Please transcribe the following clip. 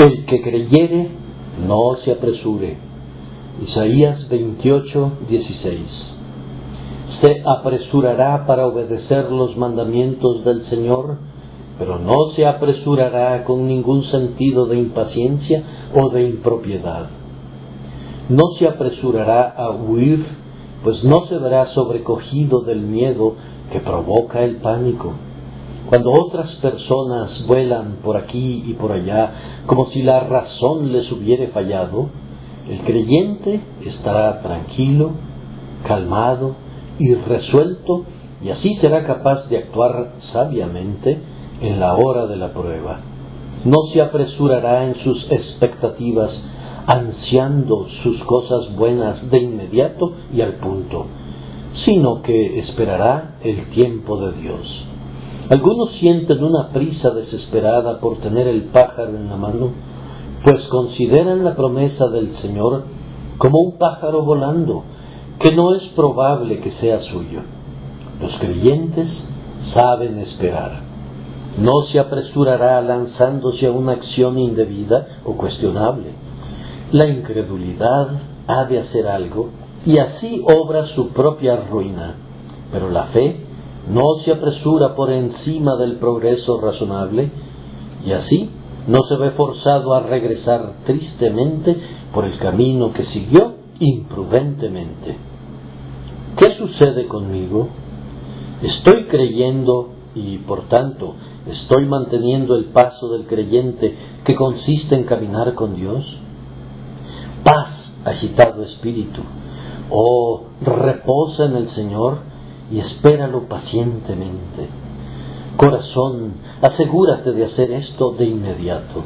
El que creyere, no se apresure. Isaías 28, 16. Se apresurará para obedecer los mandamientos del Señor, pero no se apresurará con ningún sentido de impaciencia o de impropiedad. No se apresurará a huir, pues no se verá sobrecogido del miedo que provoca el pánico cuando otras personas vuelan por aquí y por allá como si la razón les hubiere fallado, el creyente estará tranquilo, calmado y resuelto y así será capaz de actuar sabiamente en la hora de la prueba. No se apresurará en sus expectativas, ansiando sus cosas buenas de inmediato y al punto, sino que esperará el tiempo de Dios. Algunos sienten una prisa desesperada por tener el pájaro en la mano, pues consideran la promesa del Señor como un pájaro volando, que no es probable que sea suyo. Los creyentes saben esperar. No se apresurará lanzándose a una acción indebida o cuestionable. La incredulidad ha de hacer algo y así obra su propia ruina, pero la fe no se apresura por encima del progreso razonable y así no se ve forzado a regresar tristemente por el camino que siguió imprudentemente. ¿Qué sucede conmigo? ¿Estoy creyendo y por tanto estoy manteniendo el paso del creyente que consiste en caminar con Dios? Paz, agitado espíritu, oh, reposa en el Señor y espéralo pacientemente. Corazón, asegúrate de hacer esto de inmediato.